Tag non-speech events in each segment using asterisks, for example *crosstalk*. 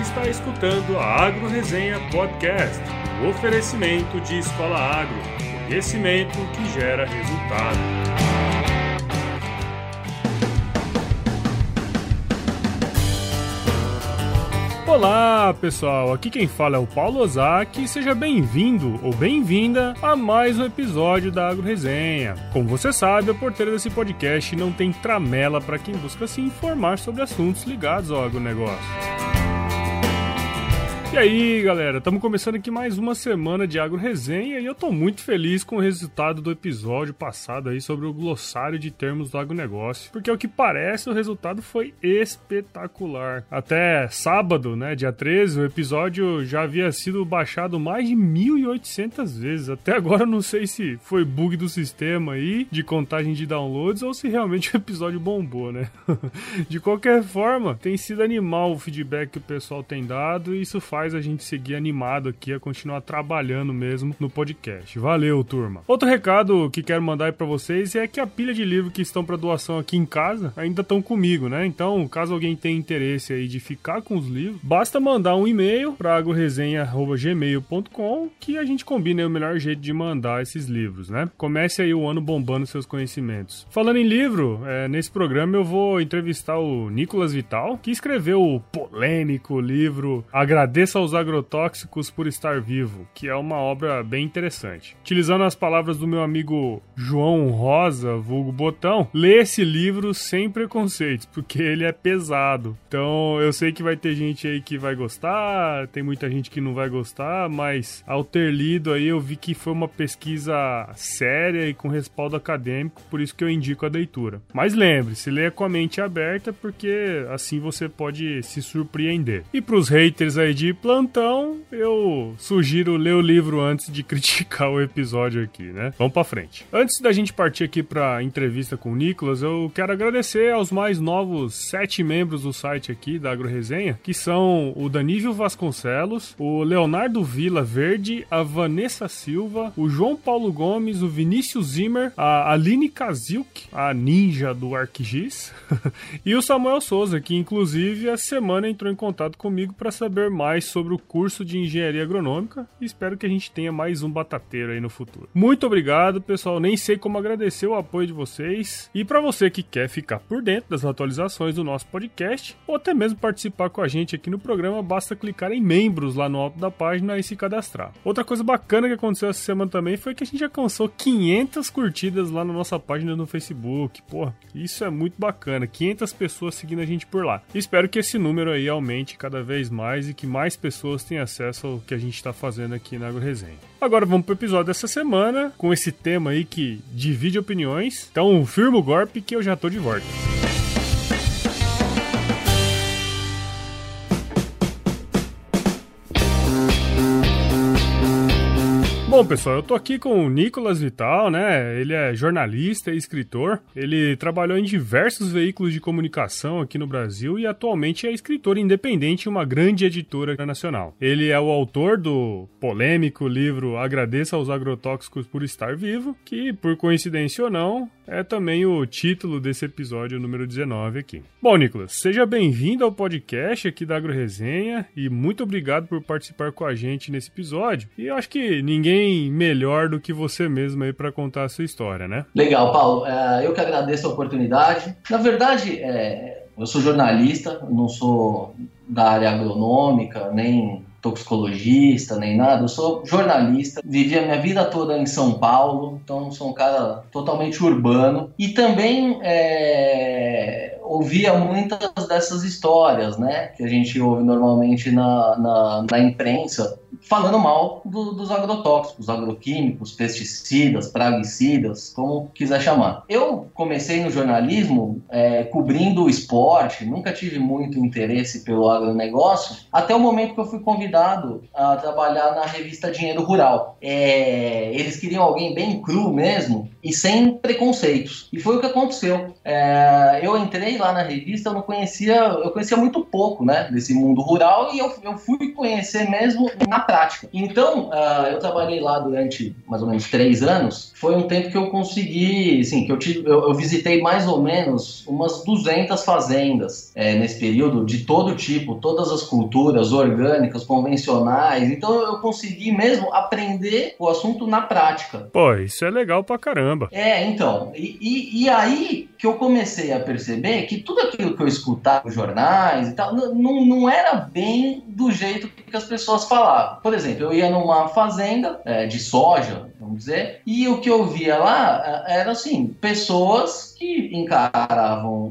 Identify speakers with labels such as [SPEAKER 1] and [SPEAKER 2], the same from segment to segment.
[SPEAKER 1] está escutando a Agro Resenha Podcast, o oferecimento de Escola Agro, conhecimento que gera resultado. Olá pessoal, aqui quem fala é o Paulo Ozaki seja bem-vindo ou bem-vinda a mais um episódio da Agro Resenha. Como você sabe, a porteira desse podcast não tem tramela para quem busca se informar sobre assuntos ligados ao agronegócio. E aí, galera, estamos começando aqui mais uma semana de Agro Resenha e eu estou muito feliz com o resultado do episódio passado aí sobre o glossário de termos do agronegócio, porque ao que parece o resultado foi espetacular. Até sábado, né, dia 13, o episódio já havia sido baixado mais de 1800 vezes. Até agora eu não sei se foi bug do sistema aí de contagem de downloads ou se realmente *laughs* o episódio bombou, né? *laughs* de qualquer forma, tem sido animal o feedback que o pessoal tem dado e isso faz faz a gente seguir animado aqui a continuar trabalhando mesmo no podcast. Valeu, turma. Outro recado que quero mandar aí para vocês é que a pilha de livros que estão para doação aqui em casa ainda estão comigo, né? Então, caso alguém tenha interesse aí de ficar com os livros, basta mandar um e-mail para agroresenha@gmail.com que a gente combina o melhor jeito de mandar esses livros, né? Comece aí o ano bombando seus conhecimentos. Falando em livro, é, nesse programa eu vou entrevistar o Nicolas Vital, que escreveu o polêmico livro Agradeço Agradeça aos agrotóxicos por estar vivo, que é uma obra bem interessante. Utilizando as palavras do meu amigo João Rosa, vulgo Botão, lê esse livro sem preconceitos, porque ele é pesado. Então eu sei que vai ter gente aí que vai gostar, tem muita gente que não vai gostar, mas ao ter lido aí eu vi que foi uma pesquisa séria e com respaldo acadêmico, por isso que eu indico a leitura. Mas lembre-se, leia com a mente aberta, porque assim você pode se surpreender. E para os haters aí de plantão, eu sugiro ler o livro antes de *laughs* criticar o episódio aqui, né? Vamos para frente. Antes da gente partir aqui para entrevista com o Nicolas, eu quero agradecer aos mais novos sete membros do site aqui da Agro Resenha, que são o Danívio Vasconcelos, o Leonardo Vila Verde, a Vanessa Silva, o João Paulo Gomes, o Vinícius Zimmer, a Aline Kazilk, a ninja do ArcGIS, *laughs* e o Samuel Souza, que inclusive essa semana entrou em contato comigo para saber mais sobre o curso de engenharia agronômica e espero que a gente tenha mais um batateiro aí no futuro. Muito obrigado, pessoal. Nem sei como agradecer o apoio de vocês. E para você que quer ficar por dentro das atualizações do nosso podcast ou até mesmo participar com a gente aqui no programa, basta clicar em membros lá no alto da página e se cadastrar. Outra coisa bacana que aconteceu essa semana também foi que a gente alcançou 500 curtidas lá na nossa página no Facebook. Pô, isso é muito bacana. 500 pessoas seguindo a gente por lá. Espero que esse número aí aumente cada vez mais e que mais pessoas têm acesso ao que a gente está fazendo aqui na AgroResenha. Agora vamos pro episódio dessa semana, com esse tema aí que divide opiniões. Então firma o golpe que eu já tô de volta. Bom, pessoal, eu tô aqui com o Nicolas Vital, né? Ele é jornalista e escritor. Ele trabalhou em diversos veículos de comunicação aqui no Brasil e atualmente é escritor independente em uma grande editora nacional. Ele é o autor do polêmico livro Agradeça aos Agrotóxicos por Estar Vivo, que, por coincidência ou não, é também o título desse episódio número 19 aqui. Bom, Nicolas, seja bem-vindo ao podcast aqui da Agro Resenha e muito obrigado por participar com a gente nesse episódio. E eu acho que ninguém ninguém melhor do que você mesmo aí para contar a sua história, né?
[SPEAKER 2] Legal, Paulo. É, eu que agradeço a oportunidade. Na verdade, é, eu sou jornalista, não sou da área agronômica, nem toxicologista, nem nada. Eu sou jornalista, vivi a minha vida toda em São Paulo, então sou um cara totalmente urbano. E também é, ouvia muitas dessas histórias, né? Que a gente ouve normalmente na, na, na imprensa falando mal do, dos agrotóxicos, agroquímicos, pesticidas, praguicidas, como quiser chamar. Eu comecei no jornalismo é, cobrindo o esporte, nunca tive muito interesse pelo agronegócio, até o momento que eu fui convidado a trabalhar na revista Dinheiro Rural. É, eles queriam alguém bem cru mesmo e sem preconceitos. E foi o que aconteceu. É, eu entrei lá na revista, eu não conhecia, eu conhecia muito pouco, né, desse mundo rural e eu, eu fui conhecer mesmo na na prática. Então, uh, eu trabalhei lá durante mais ou menos três anos. Foi um tempo que eu consegui, assim, que eu, tive, eu, eu visitei mais ou menos umas 200 fazendas é, nesse período, de todo tipo, todas as culturas, orgânicas, convencionais. Então, eu consegui mesmo aprender o assunto na prática.
[SPEAKER 1] Pô, isso é legal pra caramba.
[SPEAKER 2] É, então. E, e, e aí que eu comecei a perceber que tudo aquilo que eu escutava nos jornais e tal, não, não era bem do jeito que as pessoas falavam. Por exemplo, eu ia numa fazenda é, de soja, vamos dizer, e o que eu via lá é, era assim, pessoas que encaravam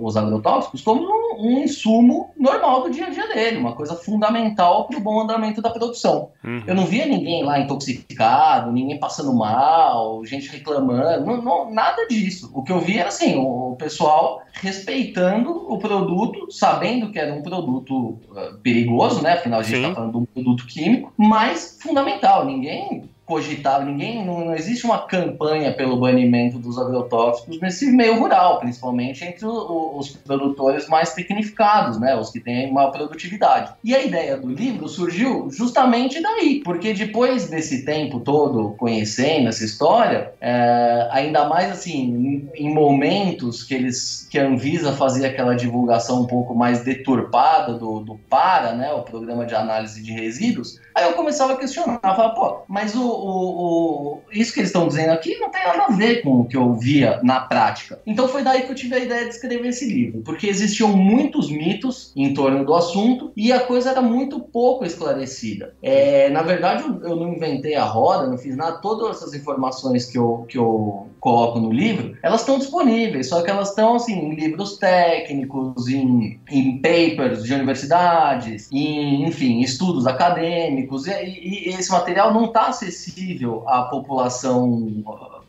[SPEAKER 2] os agrotóxicos como um, um, insumo normal do dia a dia dele, uma coisa fundamental para o bom andamento da produção. Uhum. Eu não via ninguém lá intoxicado, ninguém passando mal, gente reclamando, não, não, nada disso. O que eu via era assim, o, pessoal respeitando o produto, sabendo que era um produto uh, perigoso, né? Afinal, a gente está falando de um produto químico, mas fundamental. Ninguém cogitava, ninguém, não, não, existe uma campanha pelo banimento dos agrotóxicos nesse meio rural, principalmente entre o, os produtores mais tecnificados, né, os que têm maior produtividade. E a ideia do livro surgiu justamente daí, porque depois desse tempo todo conhecendo essa história, é, ainda mais assim, em, em momentos que eles, que a Anvisa fazia aquela divulgação um pouco mais deturpada do, do PARA, né, o Programa de Análise de Resíduos, aí eu começava a questionar, falava, pô, mas o o, o, isso que eles estão dizendo aqui não tem nada a ver com o que eu via na prática. Então foi daí que eu tive a ideia de escrever esse livro, porque existiam muitos mitos em torno do assunto e a coisa era muito pouco esclarecida. É, na verdade, eu não inventei a roda, não fiz nada, todas essas informações que eu, que eu coloco no livro, elas estão disponíveis, só que elas estão assim, em livros técnicos, em, em papers de universidades, em, enfim, estudos acadêmicos, e, e, e esse material não está acessível acessível à população,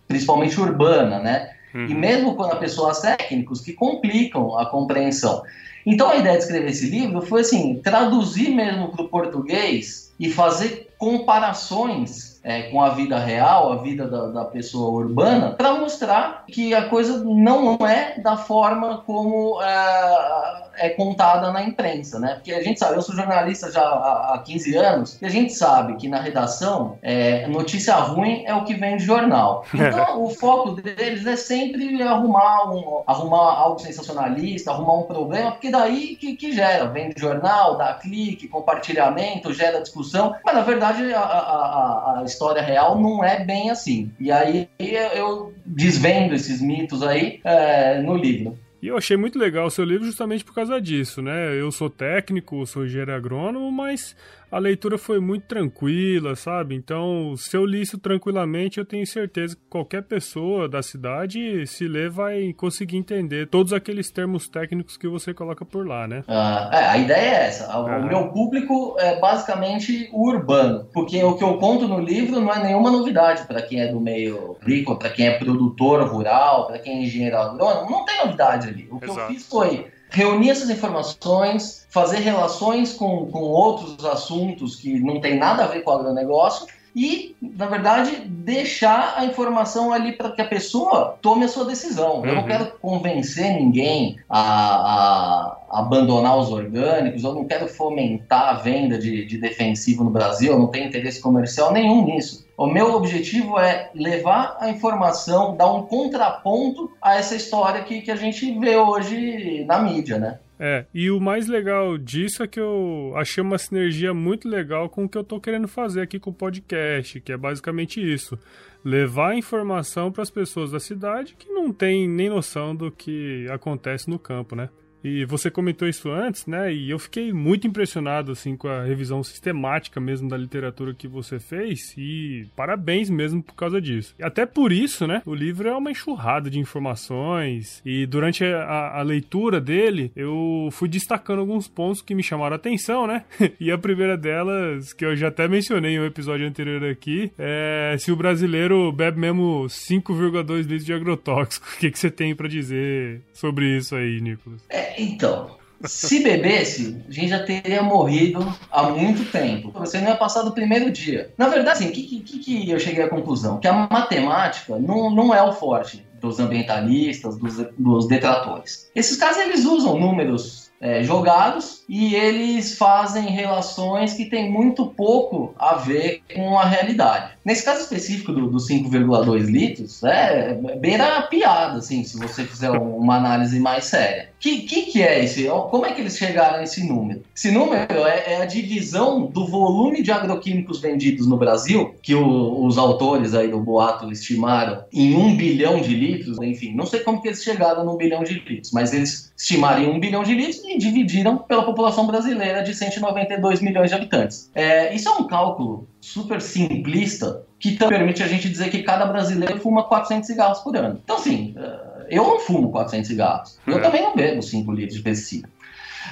[SPEAKER 2] principalmente urbana, né? Uhum. E mesmo quando há pessoas técnicos que complicam a compreensão. Então a ideia de escrever esse livro foi assim, traduzir mesmo para o português e fazer comparações é, com a vida real, a vida da, da pessoa urbana, para mostrar que a coisa não é da forma como é, é, contada na imprensa, né? Porque a gente sabe, eu sou jornalista já há, há 15 anos, e a gente sabe que na redação, é, notícia ruim é o que vem de jornal. *laughs* Então, o foco deles é sempre arrumar, um, arrumar algo sensacionalista, arrumar um problema, porque daí que, que gera, vem de jornal, dá clique, compartilhamento, gera discussão, mas na verdade a, a, a história real não é bem assim. E aí eu desvendo esses mitos aí é, no livro.
[SPEAKER 1] E eu achei muito legal o seu livro justamente por causa disso, né? Eu sou técnico, sou engenheiro agrônomo, mas a leitura foi muito tranquila, sabe? Então, se eu li isso tranquilamente, eu tenho certeza que qualquer pessoa da cidade, se ler, vai conseguir entender todos aqueles termos técnicos que você coloca por lá, né?
[SPEAKER 2] Ah, é, a ideia é essa. O é. meu público é basicamente o urbano, porque o que eu conto no livro não é nenhuma novidade para quem é do meio agrícola, para quem é produtor rural, para quem é engenheiro agrônomo, não tem novidade ali. O que Exato. eu fiz foi reunir essas informações, fazer relações com, com outros assuntos que não tem nada a ver com o agronegócio e, na verdade, deixar a informação ali para que a pessoa tome a sua decisão. Uhum. Eu não uhum. quero convencer ninguém a, a, abandonar os orgânicos, eu não quero fomentar a venda de, de defensivo no Brasil, eu não tenho interesse comercial nenhum nisso. O meu objetivo é levar a informação, dar um contraponto a essa história que, que a gente vê hoje na mídia, né?
[SPEAKER 1] É, e o mais legal disso é que eu achei uma sinergia muito legal com o que eu tô querendo fazer aqui com o podcast, que é basicamente isso. Levar informação para as pessoas da cidade que não têm nem noção do que acontece no campo, né? E você comentou isso antes, né? E eu fiquei muito impressionado assim com a revisão sistemática mesmo da literatura que você fez e parabéns mesmo por causa disso. E até por isso, né? O livro é uma enxurrada de informações e durante a, a leitura dele eu fui destacando alguns pontos que me chamaram a atenção, né? *laughs* e a primeira delas, que eu já até mencionei em um episódio anterior aqui, é se o brasileiro bebe mesmo 5,2 litros de agrotóxico. *laughs* O que, que você tem para dizer sobre isso aí, Nicolas?
[SPEAKER 2] É, então, se bebesse, a gente já teria morrido há muito tempo. Você não ia passar do primeiro dia. Na verdade, assim, que, que, que eu cheguei à conclusão? Que a matemática não, não é o forte dos ambientalistas, dos, dos detratores. Esses caras eles usam números é, jogados e eles fazem relações que têm muito pouco a ver com a realidade. Nesse caso específico do, do 5,2 litros, é, beira piada, assim, se você fizer uma análise mais séria. O que, que, que, é esse? Como é que eles chegaram a esse número? Esse número é, é a divisão do volume de agroquímicos vendidos no Brasil, que o, os autores aí do boato estimaram em um bilhão de litros, enfim, não sei como que eles chegaram no bilhão de litros, mas eles estimaram em um bilhão de litros e dividiram pela população brasileira de 192 milhões de habitantes. É, isso é um cálculo super simplista que permite a gente dizer que cada brasileiro fuma 400 cigarros por ano. Então, assim, é, eu não fumo 400 cigarros. Eu é. também não bebo 5 litros de pesticida.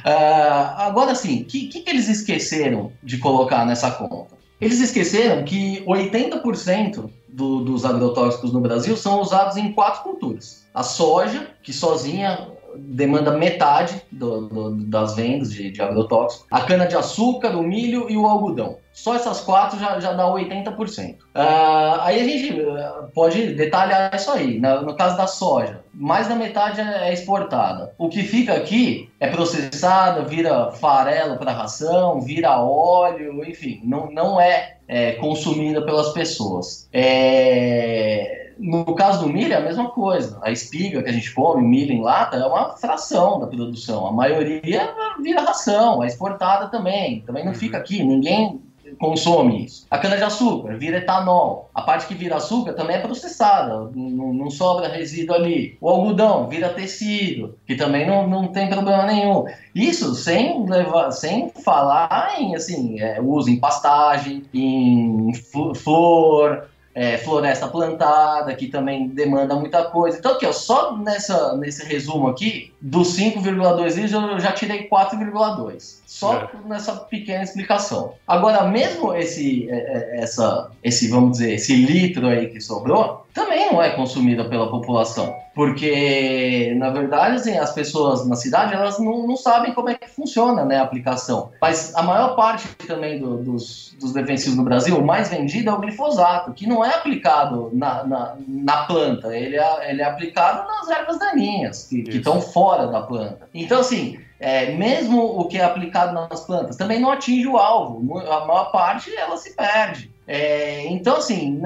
[SPEAKER 2] Uh, agora, assim, o que, que, que eles esqueceram de colocar nessa conta? Eles esqueceram que 80% do, dos agrotóxicos no Brasil são usados em quatro culturas. A soja, que sozinha demanda metade do, do, das vendas de, de. A cana-de-açúcar, o milho e o algodão. Só essas quatro já, já dá 80%. Uh, ah, aí a gente ah, pode detalhar isso aí. No, no caso da soja, mais da metade é exportada. O que fica aqui é processada, vira farelo para ração, vira óleo, enfim, não, não é, é consumida pelas pessoas. É no caso do milho é a mesma coisa. A espiga que a gente come, milho em lata, é uma fração da produção. A maioria vira ração, é exportada também. Também não uhum. fica aqui, ninguém consome isso. A cana-de-açúcar vira etanol. A parte que vira açúcar também é processada, não, não, sobra resíduo ali. O algodão vira tecido, que também não, não tem problema nenhum. Isso sem levar, sem falar em assim, é, uso em pastagem, em flor, é, floresta plantada, que também demanda muita coisa. Então, aqui, ó, só nessa, nesse resumo aqui, dos 5,2 litros, eu já tirei 4,2. Só é. nessa pequena explicação. Agora, mesmo esse, é, é, essa, esse, vamos dizer, esse litro aí que sobrou, também não é consumida pela população. Porque, na verdade, assim, as pessoas na cidade, elas não, não sabem como é que funciona né, a aplicação. Mas a maior parte também do, dos, dos defensivos no Brasil, o mais vendido é o glifosato, que não é aplicado na, na, na planta, ele é, ele é aplicado nas ervas daninhas, que estão fora da planta. Então, assim, é, mesmo o que é aplicado nas plantas também não atinge o alvo. A maior parte ela se perde. É, então, assim,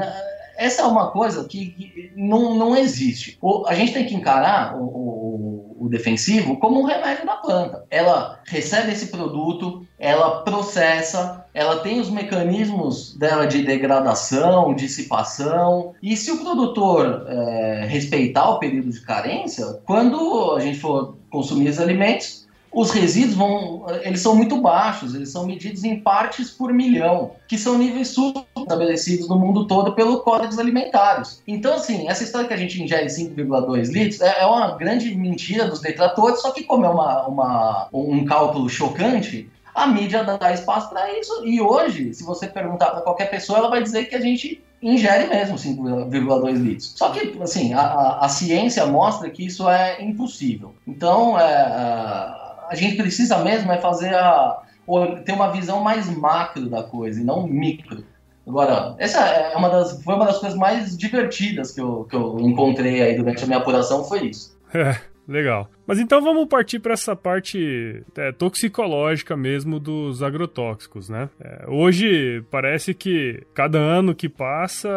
[SPEAKER 2] essa é uma coisa que, que não, não existe. O, a gente tem que encarar o, o, o, defensivo como um remédio da planta. Ela recebe esse produto, ela processa, ela tem os mecanismos dela de degradação, dissipação, e se o produtor é, respeitar o período de carência, quando a gente for consumir os alimentos, os resíduos vão, eles são muito baixos, eles são medidos em partes por milhão, que são níveis estabelecidos no mundo todo pelo Códigos Alimentares. Então, assim, essa história que a gente ingere 5,2 litros é, é, uma grande mentira dos detratores, só que como é uma, uma um cálculo chocante, a mídia dá espaço para isso. E hoje, se você perguntar para qualquer pessoa, ela vai dizer que a gente ingere mesmo 5,2 litros. Só que, assim, a, a, a, ciência mostra que isso é impossível. Então, é, é a gente precisa mesmo é fazer a ter uma visão mais macro da coisa e não micro. Agora, essa é uma das, foi uma das coisas mais divertidas que eu, que eu encontrei aí durante a minha apuração, foi isso.
[SPEAKER 1] É, *laughs* legal. Mas então vamos partir para essa parte é, toxicológica mesmo dos agrotóxicos, né? É, hoje parece que cada ano que passa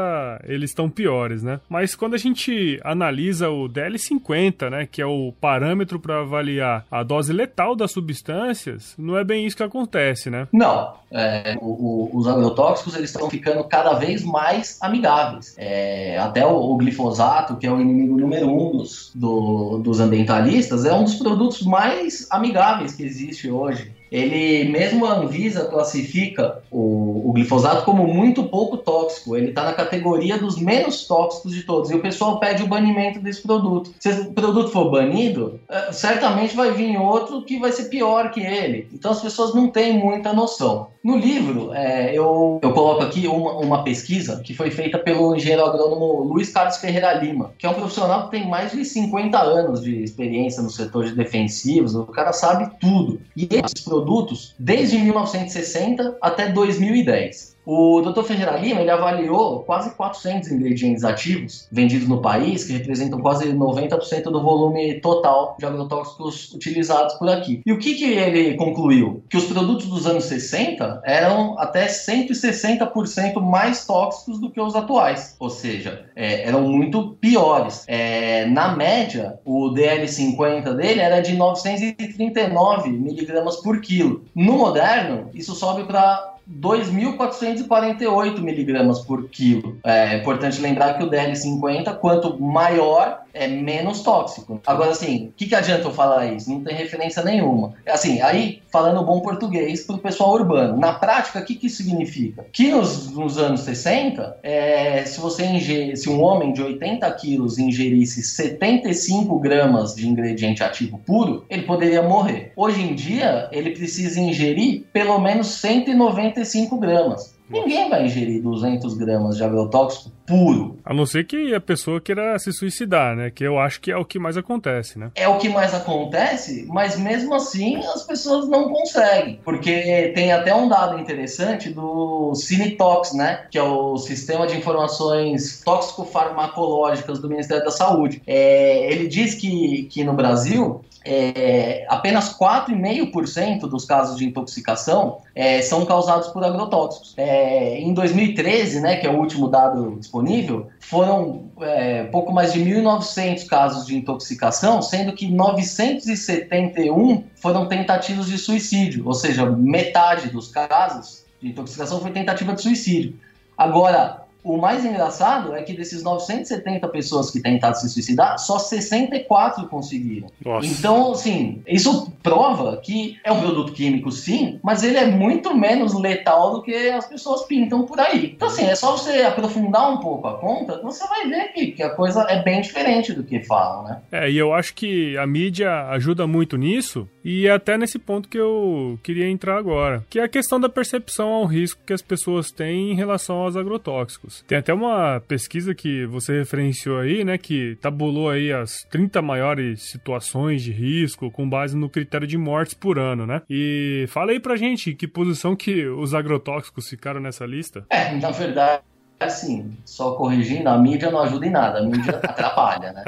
[SPEAKER 1] eles estão piores, né? Mas quando a gente analisa o DL50, né, que é o parâmetro para avaliar a dose letal das substâncias, não é bem isso que acontece, né?
[SPEAKER 2] Não. É, o, o, os agrotóxicos eles estão ficando cada vez mais amigáveis. É, até o, o, glifosato, que é o inimigo número um dos, do, dos ambientalistas é um dos produtos mais amigáveis que existe hoje. Ele, mesmo a Anvisa classifica o, o glifosato como muito pouco tóxico. Ele está na categoria dos menos tóxicos de todos. E o pessoal pede o banimento desse produto. Se o produto for banido, é, certamente vai vir outro que vai ser pior que ele. Então as pessoas não têm muita noção. No livro, é, eu, eu coloco aqui uma, uma pesquisa que foi feita pelo engenheiro agrônomo Luiz Carlos Ferreira Lima, que é um profissional que tem mais de 50 anos de experiência no setor de defensivos. O cara sabe tudo. E esses produtos desde 1960 até 2010. 10. O Dr. Ferreira Lima ele avaliou quase 400 ingredientes ativos vendidos no país, que representam quase 90% do volume total de agrotóxicos utilizados por aqui. E o que, que ele concluiu? Que os produtos dos anos 60 eram até 160% mais tóxicos do que os atuais, ou seja, é, eram muito piores. É, na média, o DL50 dele era de 939 miligramas por quilo. No moderno, isso sobe para 2.448 miligramas por quilo. É importante lembrar que o DL50, quanto maior, é menos tóxico. Agora, assim, o que, que adianta eu falar isso? Não tem referência nenhuma. Assim, aí, falando bom português para o pessoal urbano. Na prática, o que, que isso significa? Que nos, nos anos 60, é, se você ingerir, se um homem de 80 quilos ingerisse 75 gramas de ingrediente ativo puro, ele poderia morrer. Hoje em dia, ele precisa ingerir pelo menos 195 gramas. Ninguém vai ingerir 200 gramas de agrotóxico puro.
[SPEAKER 1] A não ser que a pessoa queira se suicidar, né? Que eu acho que é o que mais acontece, né?
[SPEAKER 2] É o que mais acontece, mas mesmo assim as pessoas não conseguem. Porque tem até um dado interessante do Cinetox, né? Que é o Sistema de Informações Tóxico-Farmacológicas do Ministério da Saúde. É, ele diz que, que no Brasil é, apenas 4,5% dos casos de intoxicação é, são causados por agrotóxicos. É, em 2013, né, que é o último dado disponível, foram é, pouco mais de 1.900 casos de intoxicação, sendo que 971 foram tentativas de suicídio, ou seja, metade dos casos de intoxicação foi tentativa de suicídio. Agora, o mais engraçado é que desses 970 pessoas que tentaram se suicidar, só 64 conseguiram. Nossa. Então, assim, isso prova que é um produto químico, sim, mas ele é muito menos letal do que as pessoas pintam por aí. Então, assim, é só você aprofundar um pouco a conta, você vai ver que, que a coisa é bem diferente do que falam, né?
[SPEAKER 1] É, e eu acho que a mídia ajuda muito nisso, e é até nesse ponto que eu queria entrar agora, que é a questão da percepção ao risco que as pessoas têm em relação aos agrotóxicos. Tem até uma pesquisa que você referenciou aí, né, que tabulou aí as 30 maiores situações de risco com base no critério de mortes por ano, né? E fala aí pra gente que posição que os agrotóxicos ficaram nessa lista.
[SPEAKER 2] É, na verdade, assim, só corrigindo, a mídia não ajuda em nada, a mídia *laughs* atrapalha, né?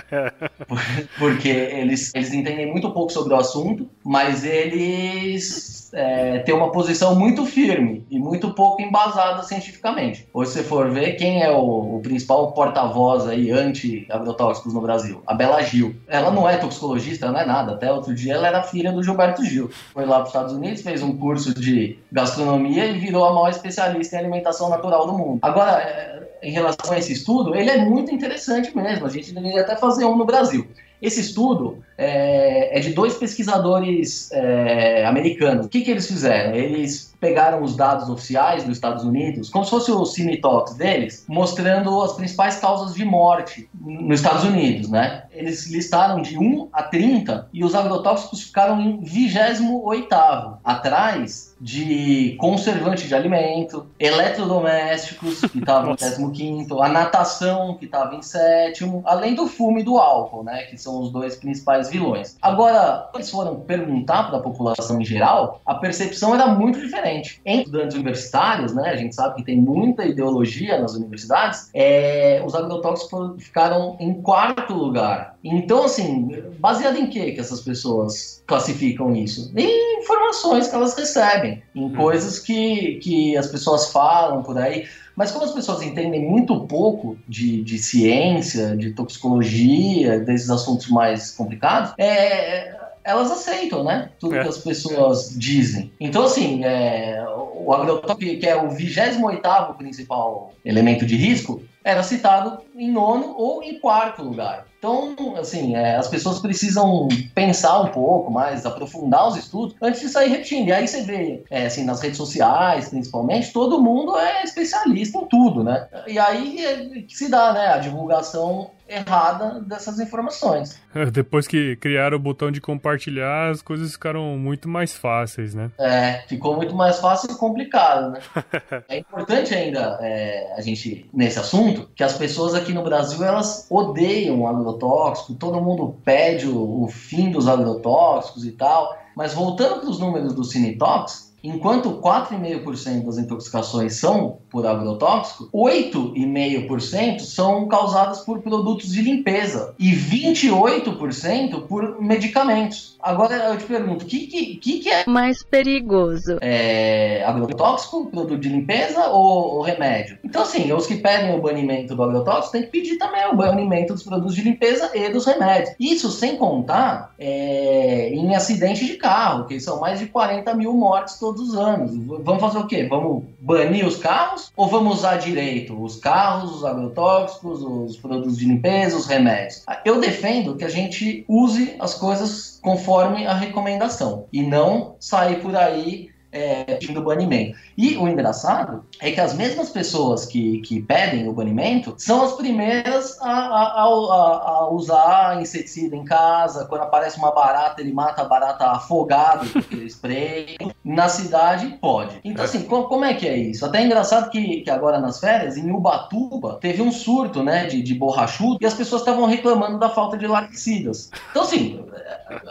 [SPEAKER 2] Porque eles, eles entendem muito pouco sobre o assunto, mas eles é, têm uma posição muito firme e muito pouco embasada cientificamente. Hoje, se você for ver, quem é o, o principal porta-voz aí anti-agrotóxicos no Brasil? A Bela Gil. Ela não é toxicologista, não é nada. Até outro dia ela era filha do Gilberto Gil. Foi lá para os Estados Unidos, fez um curso de gastronomia e virou a maior especialista em alimentação natural do mundo. Agora, em relação a esse estudo, ele é muito interessante mesmo. A gente deveria até fazer um no Brasil. Esse estudo é, é de dois pesquisadores é, americanos. O que, que eles fizeram? Eles pegaram os dados oficiais dos Estados Unidos, como se fosse o Cinetox deles, mostrando as principais causas de morte nos Estados Unidos, né? Eles listaram de 1 a 30 e os agrotóxicos ficaram em 28º, atrás de conservante de alimento, eletrodomésticos, que estavam em 15 a natação, que estava em sétimo, além do fumo e do álcool, né, que são os dois principais vilões. Agora, eles foram perguntar para a população em geral, a percepção era muito diferente. Em estudantes universitários, né, a gente sabe que tem muita ideologia nas universidades, é, os agrotóxicos ficaram em quarto lugar. Então, assim, baseado em que que essas pessoas classificam isso? Em informações que elas recebem, em hum. coisas que, que as pessoas falam por aí. Mas como as pessoas entendem muito pouco de, de ciência, de toxicologia, desses assuntos mais complicados, é, elas aceitam, né? Tudo é. que as pessoas dizem. Então, assim, é, o agrotóxico, que é o 28 principal elemento de risco, era citado em nono ou em quarto lugar. Então, assim, é, as pessoas precisam pensar um pouco mais, aprofundar os estudos antes de sair repetindo. E aí você vê, é, assim, nas redes sociais, principalmente, todo mundo é especialista em tudo, né? E aí é, se dá, né, a divulgação errada dessas informações.
[SPEAKER 1] Depois que criaram o botão de compartilhar, as coisas ficaram muito mais fáceis, né?
[SPEAKER 2] É, ficou muito mais fácil e complicado, né? *laughs* é importante ainda é, a gente, nesse assunto, que as pessoas aqui no Brasil, elas odeiam o agrotóxico, todo mundo pede o, o fim dos agrotóxicos e tal, mas voltando para os números do Cinetox, enquanto 4,5% das intoxicações são por agrotóxico, 8,5% são causadas por produtos de limpeza e 28% por medicamentos. Agora eu te pergunto, o que, que, que, é
[SPEAKER 3] mais perigoso?
[SPEAKER 2] É agrotóxico, produto de limpeza ou, ou, remédio? Então, assim, os que pedem o banimento do agrotóxico têm que pedir também o banimento dos produtos de limpeza e dos remédios. Isso sem contar é, em acidente de carro, que são mais de 40 mil mortes todos os anos. Vamos fazer o quê? Vamos banir os carros ou vamos usar direito os carros, os agrotóxicos, os produtos de limpeza, os remédios? Eu defendo que a gente use as coisas conforme a recomendação e não sair por aí é, pedindo banimento. E o engraçado é que as mesmas pessoas que, que pedem o banimento são as primeiras a, a, a, a usar inseticida em casa. Quando aparece uma barata, ele mata a barata afogada com spray. Na cidade, pode. Então, assim, como, como, é que é isso? Até é engraçado que, que agora nas férias, em Ubatuba, teve um surto né, de, de borrachudo e as pessoas estavam reclamando da falta de laricidas. Então, assim,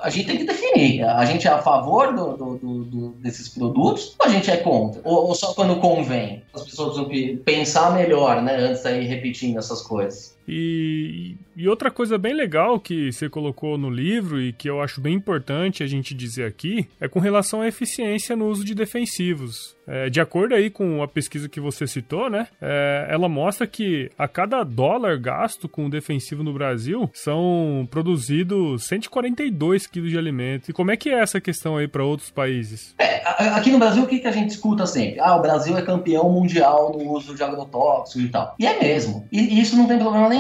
[SPEAKER 2] a gente tem que definir. A gente é a favor do, do, do, desses produtos ou a gente é contra? Ou, ou, só quando convém? As pessoas precisam pensar melhor, né? Antes de ir repetindo essas coisas.
[SPEAKER 1] E, e, outra coisa bem legal que você colocou no livro e que eu acho bem importante a gente dizer aqui é com relação à eficiência no uso de defensivos. É, de acordo aí com a pesquisa que você citou, né? É, ela mostra que a cada dólar gasto com defensivo no Brasil são produzidos 142 quilos de alimento. E como é que é essa questão aí para outros países?
[SPEAKER 2] É, aqui no Brasil, o que, que a gente escuta sempre? Ah, o Brasil é campeão mundial no uso de agrotóxicos e tal. E é mesmo. E, e isso não tem problema nenhum.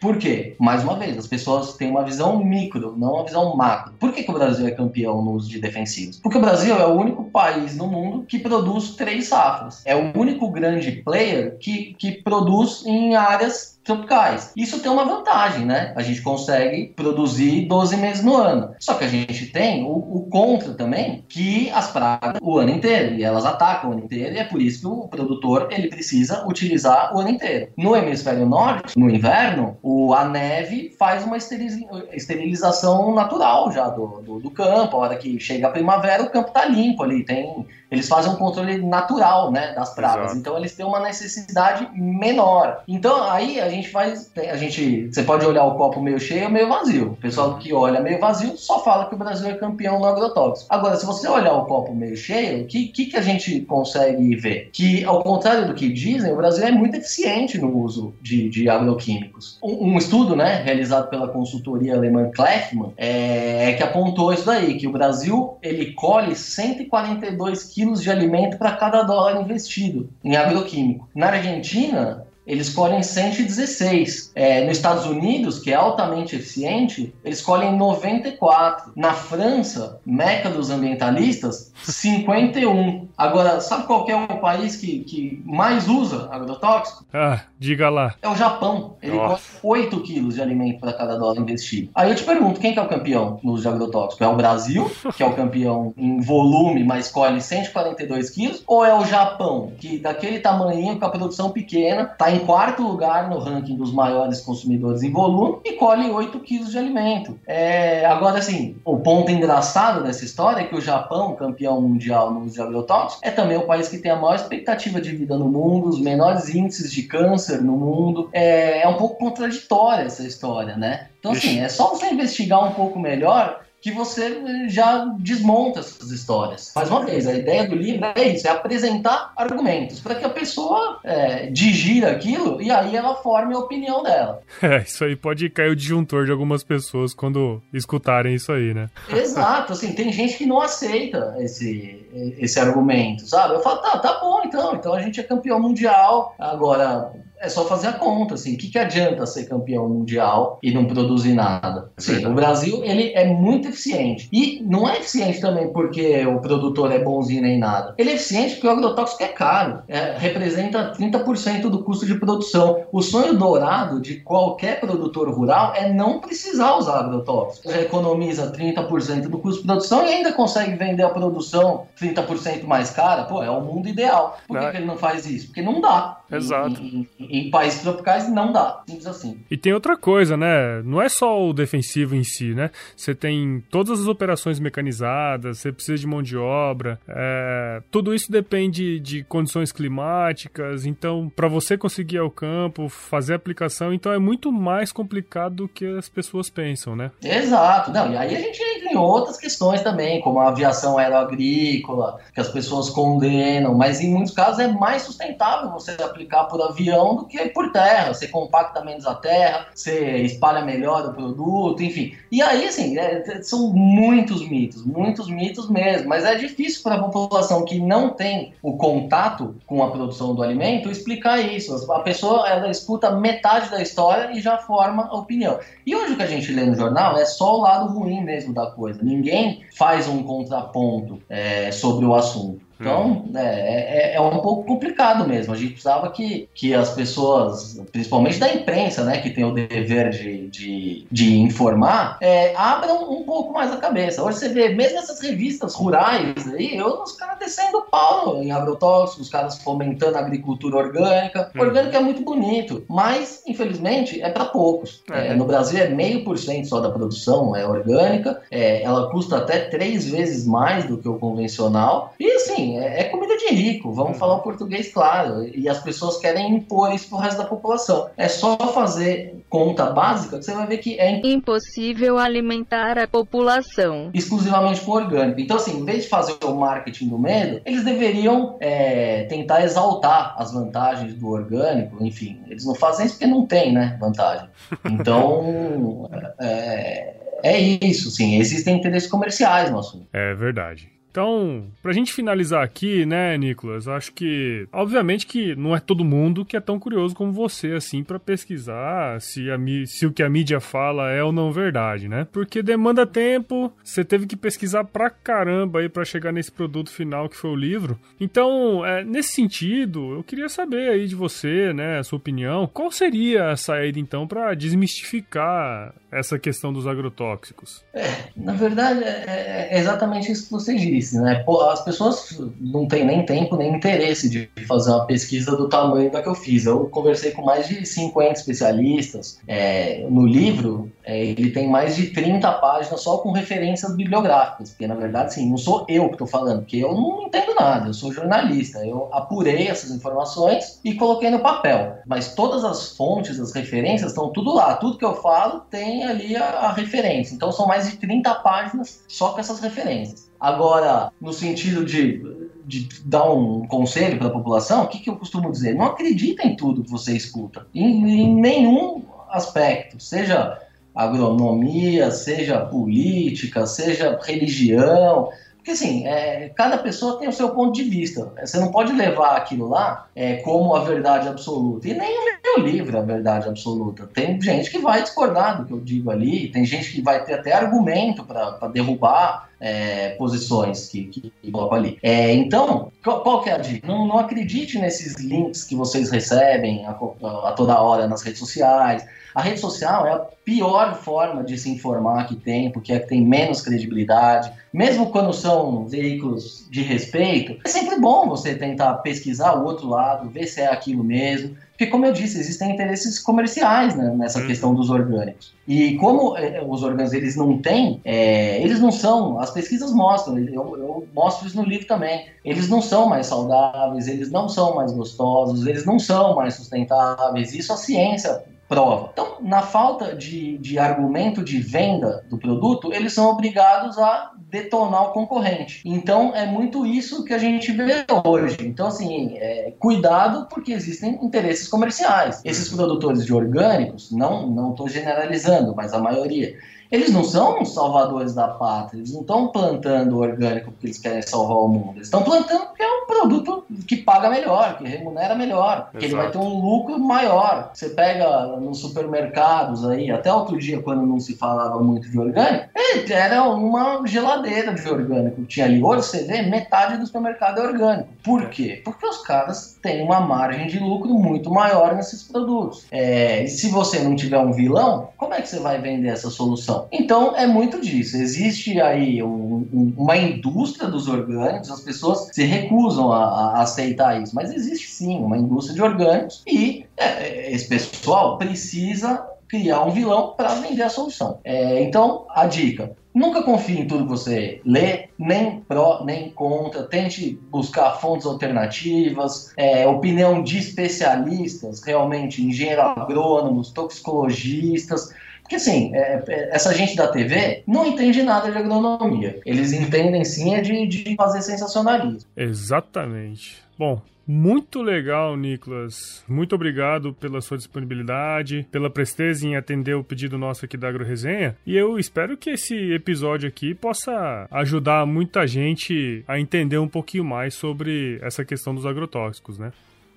[SPEAKER 2] Por quê? Mais uma vez, as pessoas têm uma visão micro, não uma visão macro. Por que, que o Brasil é campeão no uso de defensivos? Porque o Brasil é o único país no mundo que produz três safras. É o único grande player que, que produz em áreas tropicais. Isso tem uma vantagem, né? A gente consegue produzir 12 meses no ano. Só que a gente tem o, o, contra também, que as pragas o ano inteiro, e elas atacam o ano inteiro, e é por isso que o produtor ele precisa utilizar o ano inteiro. No hemisfério norte, no inverno, o, a neve faz uma esterilização natural já do, do, do campo. A hora que chega a primavera, o campo está limpo ali, tem eles fazem um controle natural, né, das pragas. Exato. Então eles têm uma necessidade menor. Então aí a gente faz, a gente, você pode olhar o copo meio cheio ou meio vazio. O pessoal que olha meio vazio só fala que o Brasil é campeão no agrotóxico. Agora, se você olhar o copo meio cheio, o que, que, que a gente consegue ver? Que ao contrário do que dizem, o Brasil é muito eficiente no uso de, de agroquímicos. Um, um estudo, né, realizado pela consultoria alemã Kleffmann, é, é que apontou isso daí, que o Brasil ele colhe 142 quilos de alimento para cada dólar investido em agroquímico. Na Argentina, eles colhem 116. É, nos Estados Unidos, que é altamente eficiente, eles colhem 94. Na França, meca dos ambientalistas, 51. Agora, sabe qual é o país que, que mais usa agrotóxico?
[SPEAKER 1] Ah, diga lá.
[SPEAKER 2] É o Japão. Ele colhe 8 quilos de alimento para cada dólar investido. Aí eu te pergunto, quem que é o campeão no uso de agrotóxico? É o Brasil, que é o campeão em volume, mas colhe 142 quilos? Ou é o Japão, que daquele tamanho, com a produção pequena, está em quarto lugar no ranking dos maiores consumidores em volume e colhe 8 quilos de alimento. É, agora, assim, o ponto engraçado dessa história é que o Japão, campeão mundial no uso de agrotóxicos, é também o país que tem a maior expectativa de vida no mundo, os menores índices de câncer no mundo. É, é um pouco contraditória essa história, né? Então, assim, é só você investigar um pouco melhor que você já desmonta essas histórias. Mais uma vez, a ideia do livro é isso, é apresentar argumentos para que a pessoa é, digira aquilo e aí ela forme a opinião dela. *laughs*
[SPEAKER 1] É, isso aí pode cair o disjuntor de algumas pessoas quando escutarem isso aí, né?
[SPEAKER 2] Exato, assim, tem gente que não aceita esse, esse argumento, sabe? Eu falo, tá, tá bom então, então a gente é campeão mundial, agora é só fazer a conta, assim, o que, que adianta ser campeão mundial e não produzir nada? Sim, o Brasil, ele é muito eficiente. E não é eficiente também porque o produtor é bonzinho nem nada. Ele é eficiente porque o agrotóxico é caro, é, representa 30% do custo de produção. O sonho dourado de qualquer produtor rural é não precisar usar agrotóxico. Já economiza 30% do custo de produção e ainda consegue vender a produção 30% mais cara. Pô, é o mundo ideal. Por que, que ele não faz isso? Porque não dá.
[SPEAKER 1] Exato.
[SPEAKER 2] Em, em, em, países tropicais não dá, simples assim.
[SPEAKER 1] E tem outra coisa, né? Não é só o defensivo em si, né? Você tem todas as operações mecanizadas, você precisa de mão de obra, é... tudo isso depende de condições climáticas. Então, para você conseguir ao campo, fazer a aplicação, então é muito mais complicado do que as pessoas pensam, né?
[SPEAKER 2] Exato. Não, e aí a gente entra em outras questões também, como a aviação aeroagrícola, que as pessoas condenam, mas em muitos casos é mais sustentável você aplicar por avião do que por terra. Você compacta menos a terra, você espalha melhor o produto, enfim. E aí, assim, é, são muitos mitos, muitos mitos mesmo, mas é difícil para a população que não tem o contato com a produção do alimento explicar isso. A pessoa, ela escuta metade da história e já forma a opinião. E hoje o que a gente lê no jornal é só o lado ruim mesmo da coisa. Ninguém faz um contraponto é, sobre o assunto. Então, hum. é, é, é, um pouco complicado mesmo. A gente precisava que, que as pessoas, principalmente da imprensa, né, que tem o dever de, de, de informar, é, abram um pouco mais a cabeça. Hoje você vê, mesmo essas revistas rurais aí, eu, os caras descendo pau em agrotóxicos, os caras fomentando a agricultura orgânica. Hum. Orgânica é muito bonito, mas, infelizmente, é para poucos. É. É, no Brasil é meio por cento só da produção é orgânica, é, ela custa até três vezes mais do que o convencional. E assim, é, é, comida de rico, vamos uhum. falar o português claro. E as pessoas querem impor isso pro resto da população. É só fazer conta básica que você vai ver que é
[SPEAKER 3] impossível alimentar a população
[SPEAKER 2] exclusivamente com orgânico. Então, assim, em vez de fazer o marketing do medo, eles deveriam é, tentar exaltar as vantagens do orgânico. Enfim, eles não fazem isso porque não tem, né, vantagem. *laughs* Então, é, é isso, sim. Existem interesses comerciais no assunto.
[SPEAKER 1] É verdade. Então, pra gente finalizar aqui, né, Nicolas, acho que, obviamente que não é todo mundo que é tão curioso como você, assim, para pesquisar se, a, se o que a mídia fala é ou não verdade, né? Porque demanda tempo, você teve que pesquisar pra caramba aí pra chegar nesse produto final que foi o livro. Então, é, nesse sentido, eu queria saber aí de você, né, a sua opinião, qual seria a saída, então, para desmistificar essa questão dos agrotóxicos?
[SPEAKER 2] É, na verdade, é, é exatamente isso que você disse né? As pessoas não têm nem tempo nem interesse de fazer uma pesquisa do tamanho da que eu fiz. Eu conversei com mais de 50 especialistas. É, no livro, é, ele tem mais de 30 páginas só com referências bibliográficas, porque na verdade, sim, não sou eu que estou falando, porque eu não entendo nada, eu sou jornalista. Eu apurei essas informações e coloquei no papel. Mas todas as fontes, as referências, estão tudo lá. Tudo que eu falo tem ali a, a referência. Então são mais de 30 páginas só com essas referências. Agora, no sentido de, de dar um conselho para a população, o que, que eu costumo dizer? Não acredita em tudo que você escuta, em, em nenhum aspecto, seja agronomia, seja política, seja religião, porque assim, é, cada pessoa tem o seu ponto de vista. Você não pode levar aquilo lá é, como a verdade absoluta. E nem o meu livro a verdade absoluta. Tem gente que vai discordar do que eu digo ali, tem gente que vai ter até argumento para derrubar é, posições que, que, que ali. É, então, qual, qual, que é a dica? Não, não acredite nesses links que vocês recebem a, a toda hora nas redes sociais. A rede social é a pior forma de se informar que tem, porque é que tem menos credibilidade. Mesmo quando são veículos de respeito, é sempre bom você tentar pesquisar o outro lado, ver se é aquilo mesmo. Porque, como eu disse, existem interesses comerciais né, nessa uhum. questão dos orgânicos. E como é, os orgânicos eles não têm, é, eles não são, as pesquisas mostram, eu, eu, mostro isso no livro também, eles não são mais saudáveis, eles não são mais gostosos, eles não são mais sustentáveis. Isso a ciência prova. Então, na falta de, de argumento de venda do produto, eles são obrigados a detonar o concorrente. Então, é muito isso que a gente vê hoje. Então, assim, é, cuidado porque existem interesses comerciais. Esses produtores de orgânicos, não estou generalizando, mas a maioria, eles não são salvadores da pátria, eles não estão plantando orgânico porque eles querem salvar o mundo. Eles estão plantando porque é um produto que paga melhor, que remunera melhor, que ele vai ter um lucro maior. Você pega nos supermercados aí, até outro dia, quando não se falava muito de orgânico, era uma geladeira de orgânico que tinha ali. Hoje você vê metade do supermercado é orgânico. Por quê? Porque os caras têm uma margem de lucro muito maior nesses produtos. É, e se você não tiver um vilão, como é que você vai vender essa solução? Então é muito disso. Existe aí um, um, uma indústria dos orgânicos, as pessoas se recusam a, a, aceitar isso, mas existe sim uma indústria de orgânicos e é, esse pessoal precisa criar um vilão para vender a solução. É, então, a dica: nunca confie em tudo que você lê, nem pró, nem contra. Tente buscar fontes alternativas, é, opinião de especialistas, realmente, engenheiros agrônomos, toxicologistas. Porque assim, é, é, essa gente da TV não entende nada de agronomia. Eles entendem sim é de, de fazer sensacionalismo.
[SPEAKER 1] Exatamente. Bom, muito legal, Nicolas. Muito obrigado pela sua disponibilidade, pela presteza em atender o pedido nosso aqui da AgroResenha. E eu espero que esse episódio aqui possa ajudar muita gente a entender um pouquinho mais sobre essa questão dos agrotóxicos, né?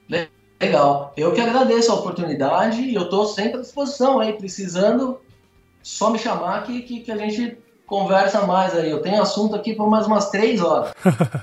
[SPEAKER 2] Legal. Eu que agradeço a oportunidade e eu estou sempre à disposição aí, precisando, só me chamar que, que, que a gente conversa mais aí. Eu tenho assunto aqui por mais umas três horas.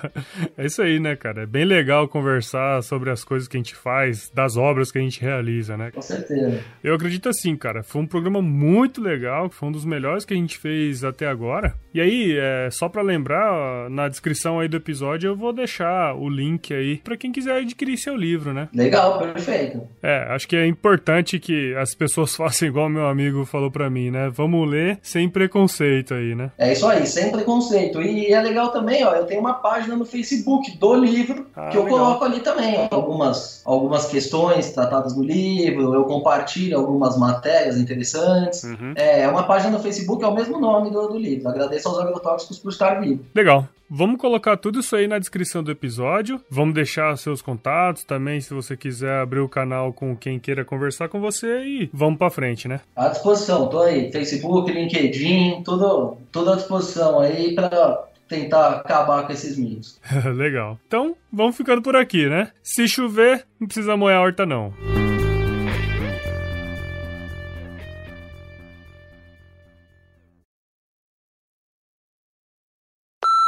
[SPEAKER 2] *laughs*
[SPEAKER 1] é isso aí, né, cara? É bem legal conversar sobre as coisas que a gente faz, das obras que a gente realiza, né?
[SPEAKER 2] Com certeza.
[SPEAKER 1] Eu acredito assim, cara. Foi um programa muito legal, foi um dos melhores que a gente fez até agora. E aí, é, só para lembrar, na descrição aí do episódio eu vou deixar o link aí para quem quiser adquirir seu livro, né?
[SPEAKER 2] Legal, perfeito.
[SPEAKER 1] É, acho que é importante que as pessoas *laughs* façam igual meu amigo falou para mim, né? Vamos ler sem preconceito aí, né?
[SPEAKER 2] É isso aí, sem preconceito. E é legal também, ó, eu tenho uma página no Facebook do livro ah, que eu legal. coloco ali também algumas, algumas questões tratadas no livro, eu compartilho algumas matérias interessantes. Uhum. É uma página no Facebook, é o mesmo nome do, do livro. Agradeço aos agrotóxicos por estar vivo.
[SPEAKER 1] Legal. Vamos colocar tudo isso aí na descrição do episódio. Vamos deixar seus contatos também, se você quiser abrir o canal com quem queira conversar com você e vamos para frente, né?
[SPEAKER 2] À disposição, tô aí. Facebook, LinkedIn, tudo, tudo à disposição aí para tentar acabar com esses mitos. *laughs*
[SPEAKER 1] Legal. Então, vamos ficando por aqui, né? Se chover, não precisa molhar a horta não.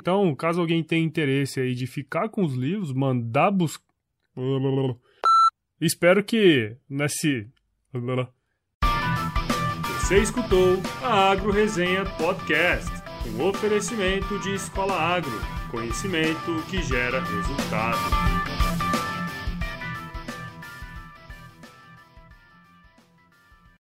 [SPEAKER 1] Então, caso alguém tenha interesse aí de ficar com os livros, mandar buscar. Espero que nesse. Você escutou a Agro Resenha Podcast, um oferecimento de Escola Agro, conhecimento que gera resultado.